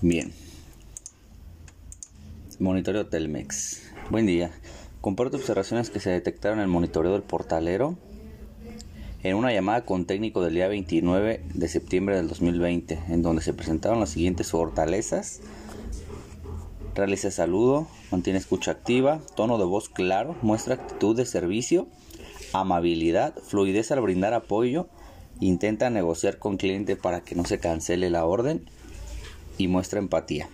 Bien. Monitoreo Telmex. Buen día. Comparto observaciones que se detectaron en el monitoreo del portalero en una llamada con técnico del día 29 de septiembre del 2020, en donde se presentaron las siguientes fortalezas. Realiza saludo, mantiene escucha activa, tono de voz claro, muestra actitud de servicio, amabilidad, fluidez al brindar apoyo, intenta negociar con cliente para que no se cancele la orden y muestra empatía.